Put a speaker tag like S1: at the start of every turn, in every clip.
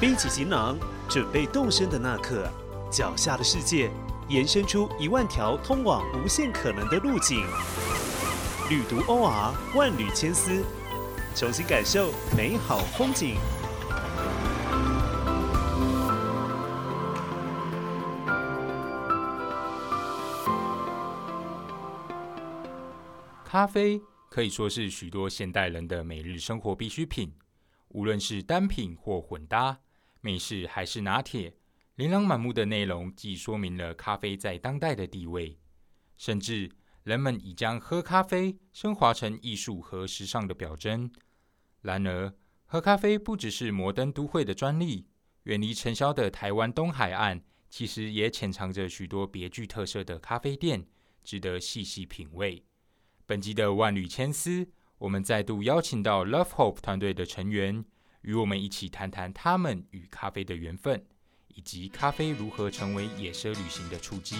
S1: 背起行囊，准备动身的那刻，脚下的世界延伸出一万条通往无限可能的路径。旅途 OR 万缕千丝，重新感受美好风景。
S2: 咖啡可以说是许多现代人的每日生活必需品，无论是单品或混搭，美式还是拿铁，琳琅满目的内容既说明了咖啡在当代的地位，甚至人们已将喝咖啡升华成艺术和时尚的表征。然而，喝咖啡不只是摩登都会的专利，远离尘嚣的台湾东海岸，其实也潜藏着许多别具特色的咖啡店，值得细细品味。本集的万缕千丝，我们再度邀请到 Love Hope 团队的成员，与我们一起谈谈他们与咖啡的缘分，以及咖啡如何成为野奢旅行的触机。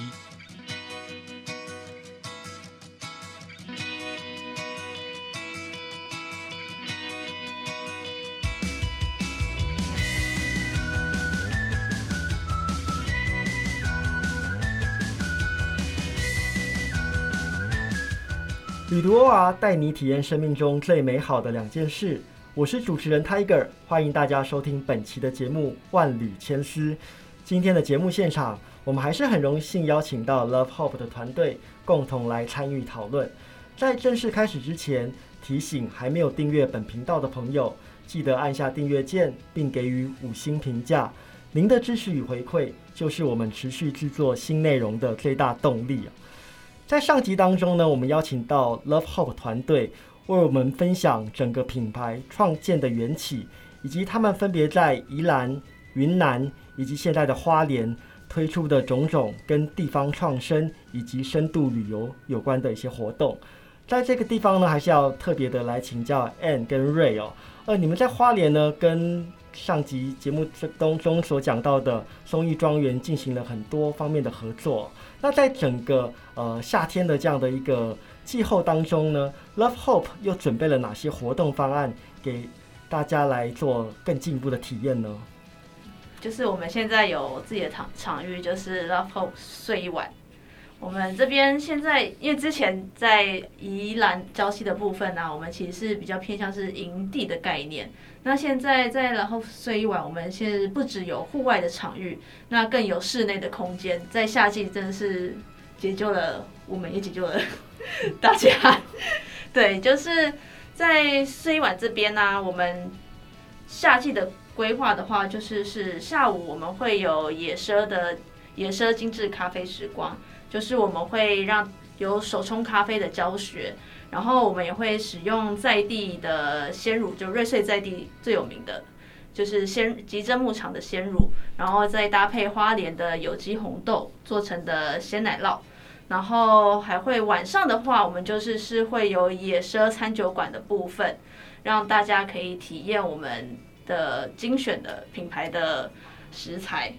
S3: 旅途 OR 带你体验生命中最美好的两件事。我是主持人 Tiger，欢迎大家收听本期的节目《万缕千丝》。今天的节目现场，我们还是很荣幸邀请到 Love Hope 的团队共同来参与讨论。在正式开始之前，提醒还没有订阅本频道的朋友，记得按下订阅键，并给予五星评价。您的支持与回馈，就是我们持续制作新内容的最大动力！在上集当中呢，我们邀请到 Love Hope 团队为我们分享整个品牌创建的缘起，以及他们分别在宜兰、云南以及现在的花莲推出的种种跟地方创生以及深度旅游有关的一些活动。在这个地方呢，还是要特别的来请教 Anne 跟 Ray 哦。呃，你们在花莲呢，跟上集节目当中所讲到的松义庄园进行了很多方面的合作。那在整个呃夏天的这样的一个气候当中呢，Love Hope 又准备了哪些活动方案给大家来做更进一步的体验呢？
S4: 就是我们现在有自己的场场域，就是 Love Hope 睡一晚。我们这边现在因为之前在宜兰礁溪的部分呢，我们其实是比较偏向是营地的概念。那现在在然后睡一晚，我们现在不只有户外的场域，那更有室内的空间。在夏季真的是解救了我们，也解救了 大家。对，就是在睡一晚这边呢，我们夏季的规划的话，就是是下午我们会有野奢的野奢精致咖啡时光。就是我们会让有手冲咖啡的教学，然后我们也会使用在地的鲜乳，就瑞穗在地最有名的，就是鲜吉珍牧场的鲜乳，然后再搭配花莲的有机红豆做成的鲜奶酪，然后还会晚上的话，我们就是是会有野奢餐酒馆的部分，让大家可以体验我们的精选的品牌的食材。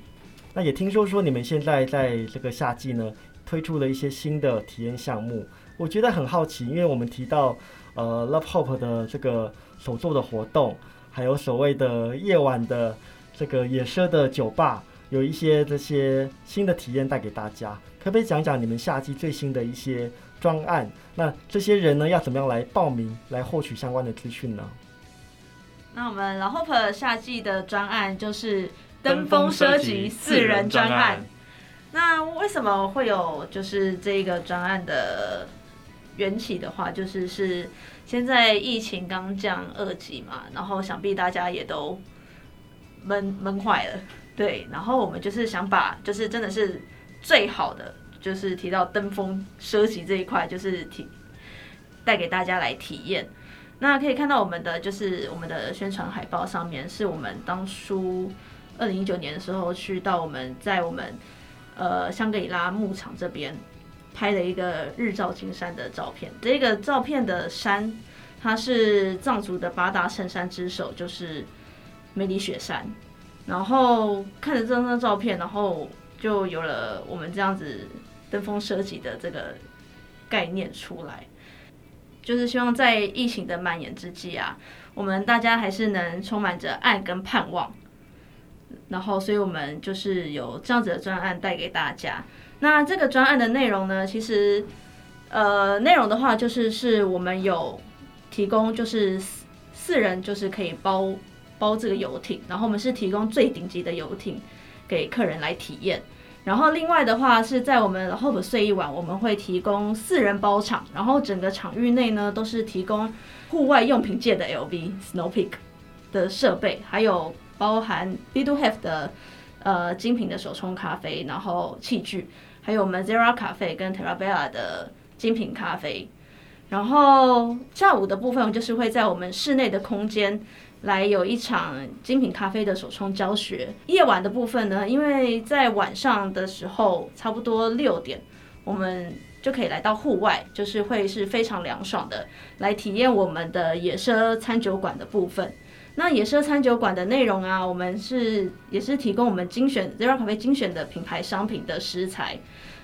S3: 那也听说说你们现在在这个夏季呢？推出了一些新的体验项目，我觉得很好奇，因为我们提到呃 Love Hope 的这个手作的活动，还有所谓的夜晚的这个野奢的酒吧，有一些这些新的体验带给大家，可不可以讲讲你们夏季最新的一些专案？那这些人呢要怎么样来报名来获取相关的资讯呢？
S4: 那我们 Love Hope 夏季的专案就是登峰奢集四人专案。那为什么会有就是这个专案的缘起的话，就是是现在疫情刚降二级嘛，然后想必大家也都闷闷坏了，对，然后我们就是想把就是真的是最好的，就是提到登峰奢侈这一块，就是体带给大家来体验。那可以看到我们的就是我们的宣传海报上面，是我们当初二零一九年的时候去到我们在我们。呃，香格里拉牧场这边拍了一个日照金山的照片。这个照片的山，它是藏族的八大圣山之首，就是梅里雪山。然后看着这张照片，然后就有了我们这样子登峰设计的这个概念出来。就是希望在疫情的蔓延之际啊，我们大家还是能充满着爱跟盼望。然后所以我们就是有这样子的专案带给大家。那这个专案的内容呢，其实呃内容的话就是是我们有提供就是四四人就是可以包包这个游艇，然后我们是提供最顶级的游艇给客人来体验。然后另外的话是在我们 Hope 睡一晚，我们会提供四人包场，然后整个场域内呢都是提供户外用品界的 LV Snow Peak 的设备，还有包含 b Do Have 的呃精品的手冲咖啡，然后器具，还有我们 Zera 咖啡跟 Terra Bella 的精品咖啡。然后下午的部分就是会在我们室内的空间。来有一场精品咖啡的手冲教学。夜晚的部分呢，因为在晚上的时候，差不多六点，我们就可以来到户外，就是会是非常凉爽的，来体验我们的野奢餐酒馆的部分。那野奢餐酒馆的内容啊，我们是也是提供我们精选 Zero 咖啡精选的品牌商品的食材。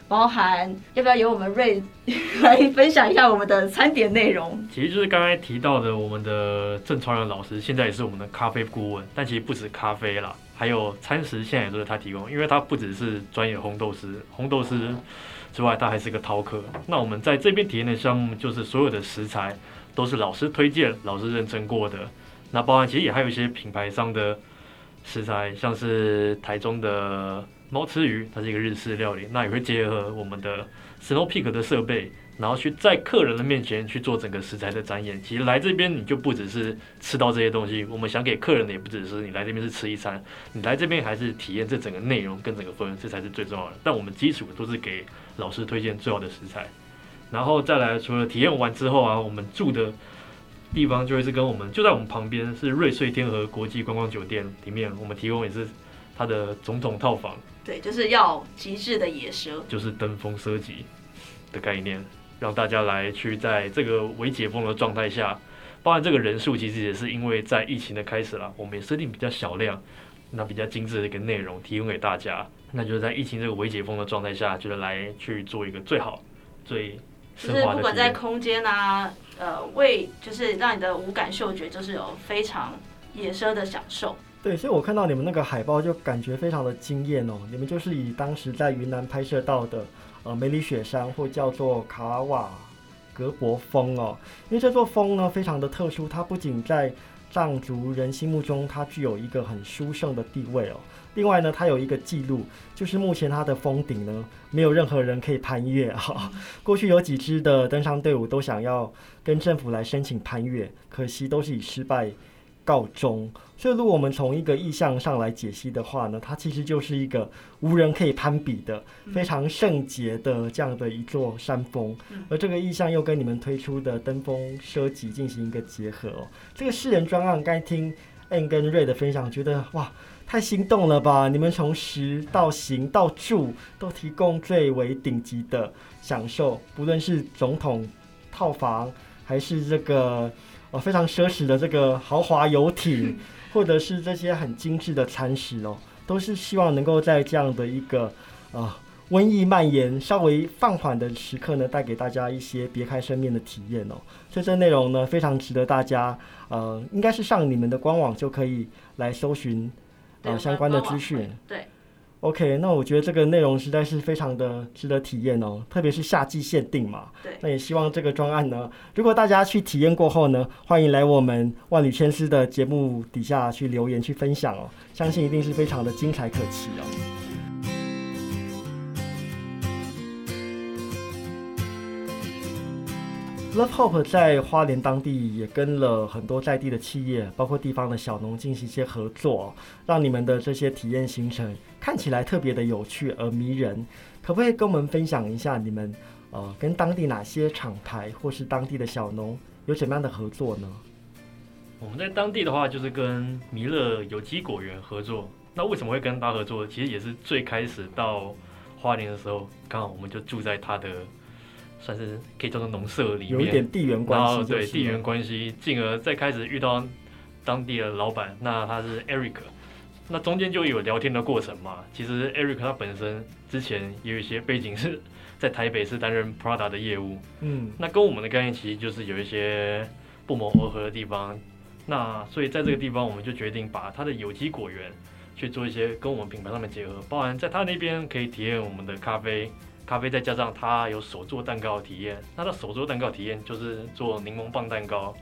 S4: 包含要不要由我们瑞 来分享一下我们的餐点内容？
S5: 其实就是刚才提到的，我们的郑超阳老师现在也是我们的咖啡顾问，但其实不止咖啡啦，还有餐食现在也都是他提供，因为他不只是专业红豆师，红豆师之外，他还是个饕客。那我们在这边体验的项目，就是所有的食材都是老师推荐、老师认证过的。那包含其实也还有一些品牌商的食材，像是台中的。猫吃鱼，它是一个日式料理，那也会结合我们的 Snow Peak 的设备，然后去在客人的面前去做整个食材的展演。其实来这边你就不只是吃到这些东西，我们想给客人的也不只是你来这边是吃一餐，你来这边还是体验这整个内容跟整个氛围，这才是最重要的。但我们基础都是给老师推荐最好的食材，然后再来除了体验完之后啊，我们住的地方就会是跟我们就在我们旁边是瑞穗天河国际观光酒店里面，我们提供也是它的总统套房。
S4: 对，就是要极致的野奢，
S5: 就是登峰奢极的概念，让大家来去在这个未解封的状态下，包含这个人数其实也是因为在疫情的开始了，我们也设定比较小量，那比较精致的一个内容提供给大家，那就是在疫情这个未解封的状态下，就是来去做一个最好、最
S4: 就是不管在空间啊，呃，为就是让你的五感嗅觉就是有非常野奢的享受。
S3: 对，所以我看到你们那个海报就感觉非常的惊艳哦。你们就是以当时在云南拍摄到的呃梅里雪山或叫做卡瓦格博峰哦，因为这座峰呢非常的特殊，它不仅在藏族人心目中它具有一个很殊胜的地位哦，另外呢它有一个记录，就是目前它的峰顶呢没有任何人可以攀越哈。过去有几支的登山队伍都想要跟政府来申请攀越，可惜都是以失败。告终。所以，如果我们从一个意象上来解析的话呢，它其实就是一个无人可以攀比的、非常圣洁的这样的一座山峰。而这个意象又跟你们推出的登峰奢极进行一个结合哦。这个世人专案，该听 N 跟瑞的分享，觉得哇，太心动了吧！你们从食到行到住都提供最为顶级的享受，不论是总统套房还是这个。哦，非常奢侈的这个豪华游艇，或者是这些很精致的餐食哦，都是希望能够在这样的一个啊瘟疫蔓延稍微放缓的时刻呢，带给大家一些别开生面的体验哦。所以这内容呢，非常值得大家呃，应该是上你们的官网就可以来搜寻呃相关的资讯。
S4: 对。
S3: OK，那我觉得这个内容实在是非常的值得体验哦，特别是夏季限定嘛。
S4: 对。
S3: 那也希望这个专案呢，如果大家去体验过后呢，欢迎来我们万里千丝的节目底下去留言去分享哦，相信一定是非常的精彩可期哦。Love Hope 在花莲当地也跟了很多在地的企业，包括地方的小农进行一些合作，让你们的这些体验行程看起来特别的有趣而迷人。可不可以跟我们分享一下你们呃跟当地哪些厂牌或是当地的小农有怎么样的合作呢？
S5: 我们在当地的话，就是跟弥勒有机果园合作。那为什么会跟他合作？其实也是最开始到花莲的时候，刚好我们就住在他的。算是可以叫做农舍里面，
S3: 有一点地缘关系，
S5: 对地缘关系，进而再开始遇到当地的老板，那他是 Eric，那中间就有聊天的过程嘛。其实 Eric 他本身之前也有一些背景是在台北是担任 Prada 的业务，嗯，那跟我们的概念其实就是有一些不谋而合的地方。那所以在这个地方，我们就决定把它的有机果园去做一些跟我们品牌上面结合，包含在他那边可以体验我们的咖啡，咖啡再加上他有手做蛋糕的体验。那他手做蛋糕体验就是做柠檬棒蛋糕，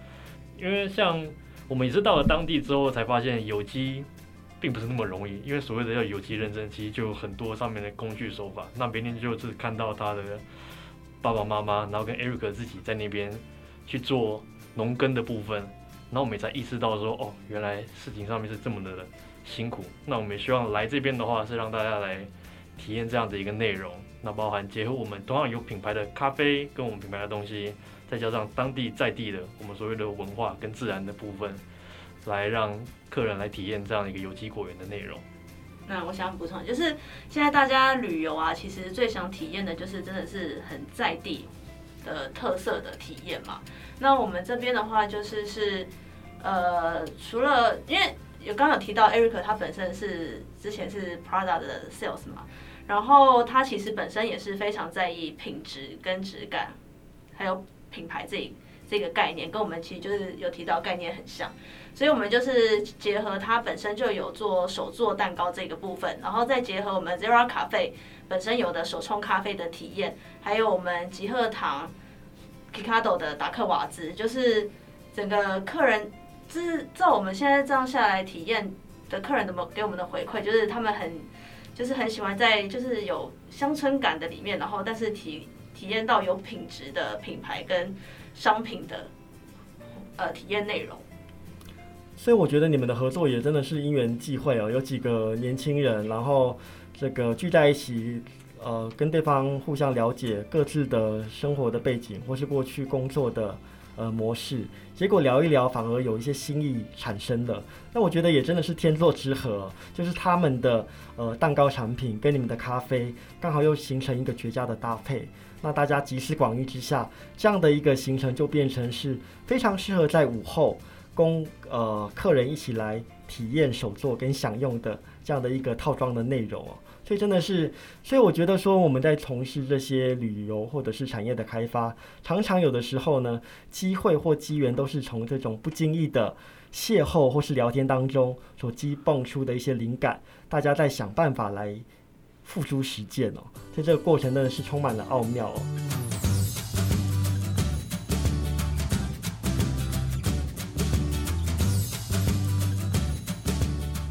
S5: 因为像我们也是到了当地之后才发现有机并不是那么容易，因为所谓的要有机认证，其实就有很多上面的工具手法。那明天就是看到他的爸爸妈妈，然后跟 Eric 自己在那边去做农耕的部分，然后我们也才意识到说，哦，原来事情上面是这么的辛苦。那我们也希望来这边的话，是让大家来体验这样的一个内容。那包含结合我们同样有品牌的咖啡跟我们品牌的东西，再加上当地在地的我们所谓的文化跟自然的部分，来让客人来体验这样一个有机果园的内容。
S4: 那我想补充，就是现在大家旅游啊，其实最想体验的就是真的是很在地的特色的体验嘛。那我们这边的话，就是是呃，除了因为有刚有提到 Eric 他本身是之前是 Prada 的 sales 嘛，然后他其实本身也是非常在意品质跟质感，还有品牌这这个概念，跟我们其实就是有提到概念很像。所以，我们就是结合它本身就有做手做蛋糕这个部分，然后再结合我们 Zero 咖啡本身有的手冲咖啡的体验，还有我们吉鹤堂 Kikado 的达克瓦兹，就是整个客人，就是照我们现在这样下来体验的客人，怎么给我们的回馈，就是他们很，就是很喜欢在就是有乡村感的里面，然后但是体体验到有品质的品牌跟商品的呃体验内容。
S3: 所以我觉得你们的合作也真的是因缘际会哦，有几个年轻人，然后这个聚在一起，呃，跟对方互相了解各自的生活的背景或是过去工作的呃模式，结果聊一聊，反而有一些新意产生了。那我觉得也真的是天作之合，就是他们的呃蛋糕产品跟你们的咖啡刚好又形成一个绝佳的搭配。那大家集思广益之下，这样的一个行程就变成是非常适合在午后。供呃客人一起来体验手作跟享用的这样的一个套装的内容哦，所以真的是，所以我觉得说我们在从事这些旅游或者是产业的开发，常常有的时候呢，机会或机缘都是从这种不经意的邂逅或是聊天当中所激蹦出的一些灵感，大家在想办法来付诸实践哦，在这个过程真的是充满了奥妙哦。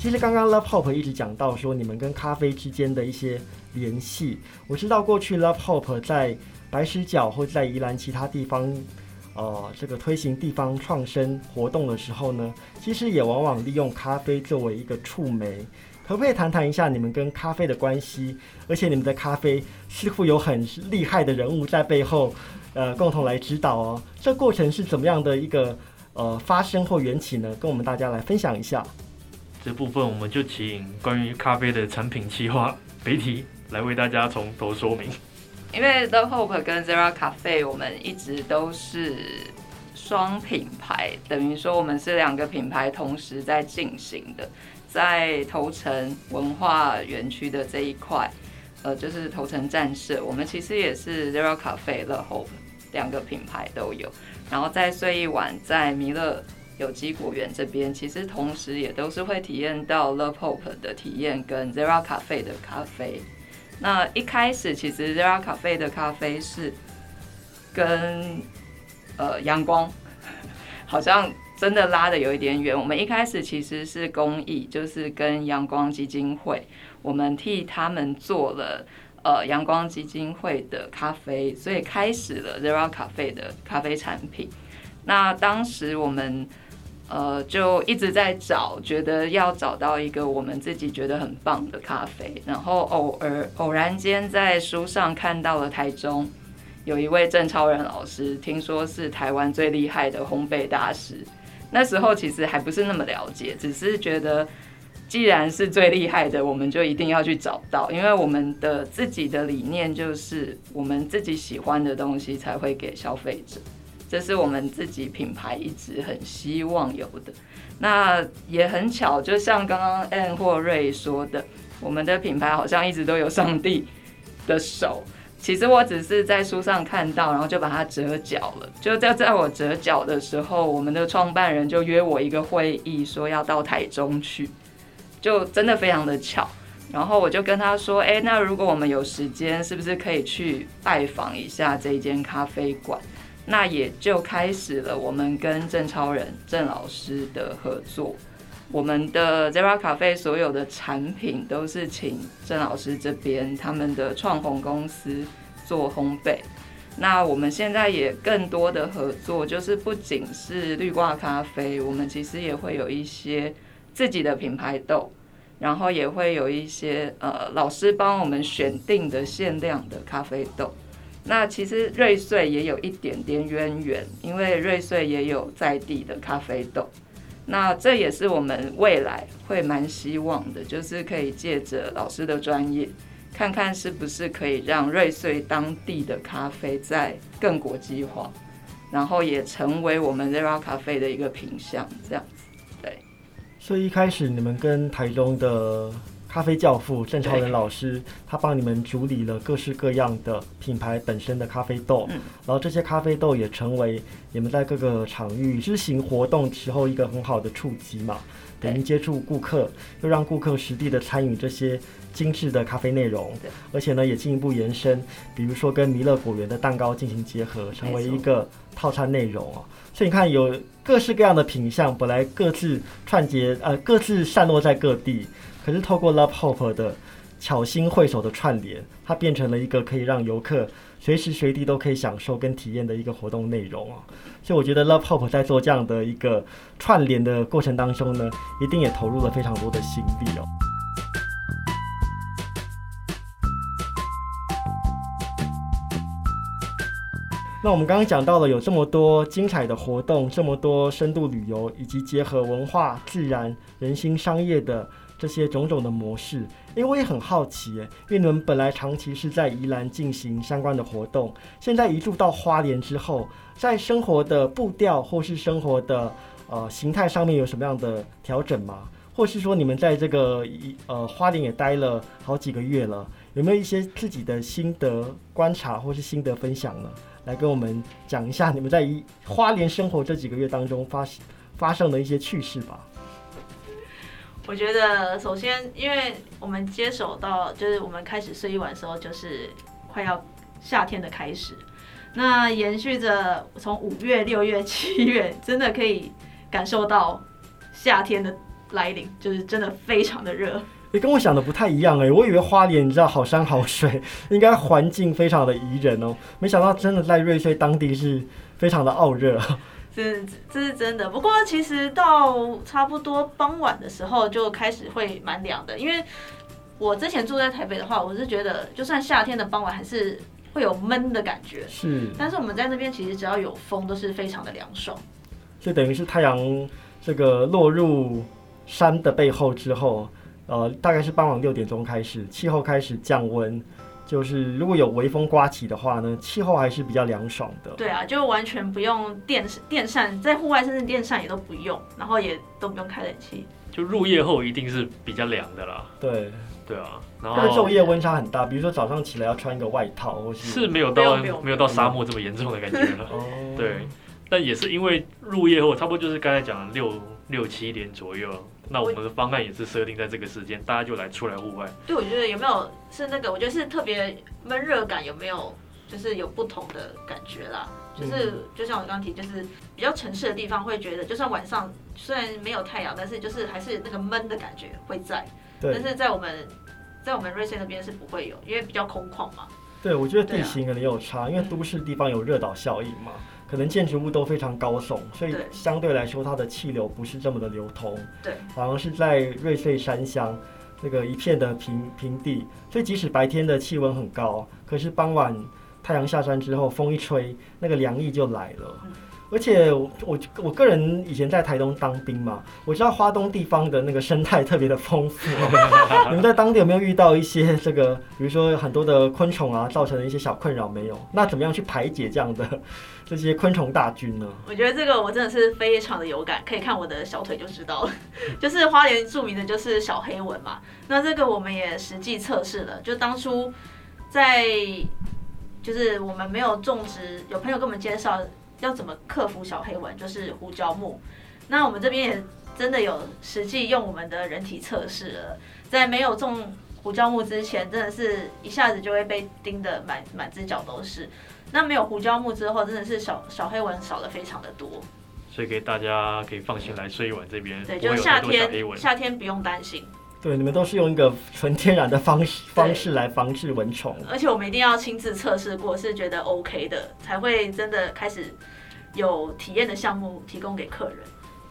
S3: 其实刚刚 Love Hope 一直讲到说你们跟咖啡之间的一些联系，我知道过去 Love Hope 在白石角或在宜兰其他地方，呃，这个推行地方创生活动的时候呢，其实也往往利用咖啡作为一个触媒。可不可以谈谈一下你们跟咖啡的关系？而且你们的咖啡似乎有很厉害的人物在背后，呃，共同来指导哦。这过程是怎么样的一个呃发生或缘起呢？跟我们大家来分享一下。
S5: 这部分我们就请关于咖啡的产品企划北提来为大家从头说明。
S6: 因为 The Hope 跟 Zero 咖啡我们一直都是双品牌，等于说我们是两个品牌同时在进行的。在头城文化园区的这一块，呃，就是头城站社，我们其实也是 Zero 咖啡、The Hope 两个品牌都有。然后在睡一晚，在弥勒。有机果园这边其实同时也都是会体验到 Love Hope 的体验跟 Zera 咖啡的咖啡。那一开始其实 Zera 咖啡的咖啡是跟呃阳光 好像真的拉的有一点远。我们一开始其实是公益，就是跟阳光基金会，我们替他们做了呃阳光基金会的咖啡，所以开始了 Zera 咖啡的咖啡产品。那当时我们。呃，就一直在找，觉得要找到一个我们自己觉得很棒的咖啡，然后偶尔偶然间在书上看到了台中有一位郑超人老师，听说是台湾最厉害的烘焙大师。那时候其实还不是那么了解，只是觉得既然是最厉害的，我们就一定要去找到，因为我们的自己的理念就是我们自己喜欢的东西才会给消费者。这是我们自己品牌一直很希望有的，那也很巧，就像刚刚 ann 或瑞说的，我们的品牌好像一直都有上帝的手。其实我只是在书上看到，然后就把它折角了。就在在我折角的时候，我们的创办人就约我一个会议，说要到台中去。就真的非常的巧。然后我就跟他说：“哎，那如果我们有时间，是不是可以去拜访一下这一间咖啡馆？”那也就开始了我们跟郑超人郑老师的合作。我们的 Zera 咖啡所有的产品都是请郑老师这边他们的创红公司做烘焙。那我们现在也更多的合作，就是不仅是绿挂咖啡，我们其实也会有一些自己的品牌豆。然后也会有一些呃老师帮我们选定的限量的咖啡豆。那其实瑞穗也有一点点渊源，因为瑞穗也有在地的咖啡豆。那这也是我们未来会蛮希望的，就是可以借着老师的专业，看看是不是可以让瑞穗当地的咖啡再更国际化，然后也成为我们 Zero 咖啡的一个品相，这样子。对。
S3: 所以一开始你们跟台中的咖啡教父郑超仁老师，他帮你们处理了各式各样的品牌本身的咖啡豆，然后这些咖啡豆也成为你们在各个场域执行活动时候一个很好的触及嘛，等于接触顾客，又让顾客实地的参与这些精致的咖啡内容，而且呢也进一步延伸，比如说跟弥勒果园的蛋糕进行结合，成为一个套餐内容啊。所以你看，有各式各样的品相，本来各自串结，呃，各自散落在各地，可是透过 Love Hope 的巧心会手的串联，它变成了一个可以让游客随时随地都可以享受跟体验的一个活动内容啊。所以我觉得 Love Hope 在做这样的一个串联的过程当中呢，一定也投入了非常多的心力哦。那我们刚刚讲到了有这么多精彩的活动，这么多深度旅游，以及结合文化、自然、人心、商业的这些种种的模式。因为我也很好奇，因为你们本来长期是在宜兰进行相关的活动，现在移住到花莲之后，在生活的步调或是生活的呃形态上面有什么样的调整吗？或是说你们在这个一呃花莲也待了好几个月了，有没有一些自己的心得观察或是心得分享呢？来跟我们讲一下你们在花莲生活这几个月当中发生发生的一些趣事吧。
S4: 我觉得首先，因为我们接手到就是我们开始睡一晚的时候，就是快要夏天的开始，那延续着从五月、六月、七月，真的可以感受到夏天的来临，就是真的非常的热。
S3: 你跟我想的不太一样哎，我以为花莲你知道好山好水，应该环境非常的宜人哦，没想到真的在瑞穗当地是非常的傲热。
S4: 这这是真的，不过其实到差不多傍晚的时候就开始会蛮凉的，因为我之前住在台北的话，我是觉得就算夏天的傍晚还是会有闷的感觉。
S3: 是，
S4: 但是我们在那边其实只要有风都是非常的凉爽。
S3: 就等于是太阳这个落入山的背后之后。呃，大概是傍晚六点钟开始，气候开始降温，就是如果有微风刮起的话呢，气候还是比较凉爽的。
S4: 对啊，就完全不用电电扇，在户外甚至电扇也都不用，然后也都不用开冷气。
S5: 就入夜后一定是比较凉的啦。
S3: 对，
S5: 对啊，
S3: 然后昼夜温差很大，比如说早上起来要穿一个外套，或是
S5: 是没有到没有到沙漠这么严重的感觉了。哦，对，但也是因为入夜后，差不多就是刚才讲的六六七点左右。那我们的方案也是设定在这个时间，大家就来出来户外。
S4: 对，我觉得有没有是那个？我觉得是特别闷热感，有没有就是有不同的感觉啦？就是就像我刚提，就是比较城市的地方会觉得，就算晚上虽然没有太阳，但是就是还是那个闷的感觉会在。
S3: 对。
S4: 但是在我们在我们瑞士那边是不会有，因为比较空旷嘛。
S3: 对，我觉得地形可能有差，因为都市地方有热岛效应嘛。可能建筑物都非常高耸，所以相对来说它的气流不是这么的流通。
S4: 对，
S3: 反而是在瑞穗山乡那个一片的平平地，所以即使白天的气温很高，可是傍晚太阳下山之后，风一吹，那个凉意就来了。而且我我我个人以前在台东当兵嘛，我知道花东地方的那个生态特别的丰富。你们在当地有没有遇到一些这个，比如说很多的昆虫啊，造成的一些小困扰没有？那怎么样去排解这样的 这些昆虫大军呢？
S4: 我觉得这个我真的是非常的有感，可以看我的小腿就知道了。就是花莲著名的就是小黑蚊嘛，那这个我们也实际测试了，就当初在就是我们没有种植，有朋友跟我们介绍。要怎么克服小黑蚊？就是胡椒木。那我们这边也真的有实际用我们的人体测试了，在没有种胡椒木之前，真的是一下子就会被叮得满满只脚都是。那没有胡椒木之后，真的是小小黑蚊少了非常的多。
S5: 所以给大家可以放心来睡一晚这边，
S4: 对，就夏天。夏天不用担心，
S3: 对，你们都是用一个纯天然的方式方式来防治蚊虫。
S4: 而且我们一定要亲自测试过，是觉得 OK 的，才会真的开始有体验的项目提供给客人。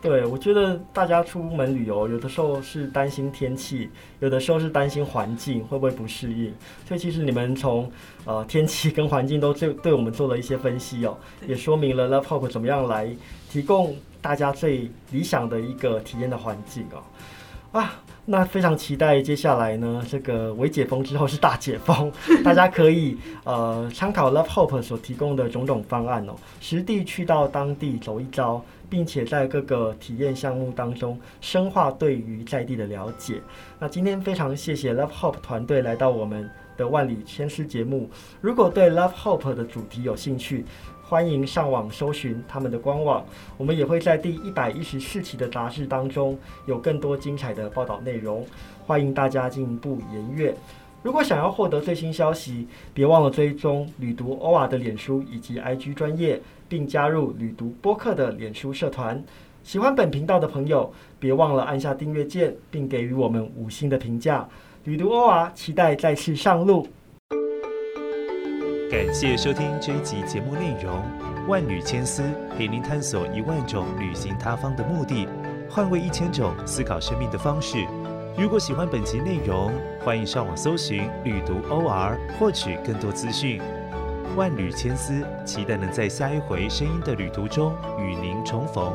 S3: 对，我觉得大家出门旅游，有的时候是担心天气，有的时候是担心环境会不会不适应。所以其实你们从呃天气跟环境都对 对我们做了一些分析哦，也说明了 Love Hope 怎么样来提供大家最理想的一个体验的环境哦。啊，那非常期待接下来呢，这个微解封之后是大解封，大家可以呃参考 Love Hope 所提供的种种方案哦，实地去到当地走一遭，并且在各个体验项目当中深化对于在地的了解。那今天非常谢谢 Love Hope 团队来到我们的万里千丝节目。如果对 Love Hope 的主题有兴趣，欢迎上网搜寻他们的官网。我们也会在第一百一十四期的杂志当中有更多精彩的报道内容，欢迎大家进一步研阅。如果想要获得最新消息，别忘了追踪旅读欧瓦的脸书以及 IG 专业，并加入旅读播客的脸书社团。喜欢本频道的朋友，别忘了按下订阅键，并给予我们五星的评价。旅读欧瓦，期待再次上路。
S1: 感谢收听这一集节目内容，万缕千丝陪您探索一万种旅行他方的目的，换位一千种思考生命的方式。如果喜欢本集内容，欢迎上网搜寻“旅读 OR” 获取更多资讯。万缕千丝，期待能在下一回声音的旅途中与您重逢。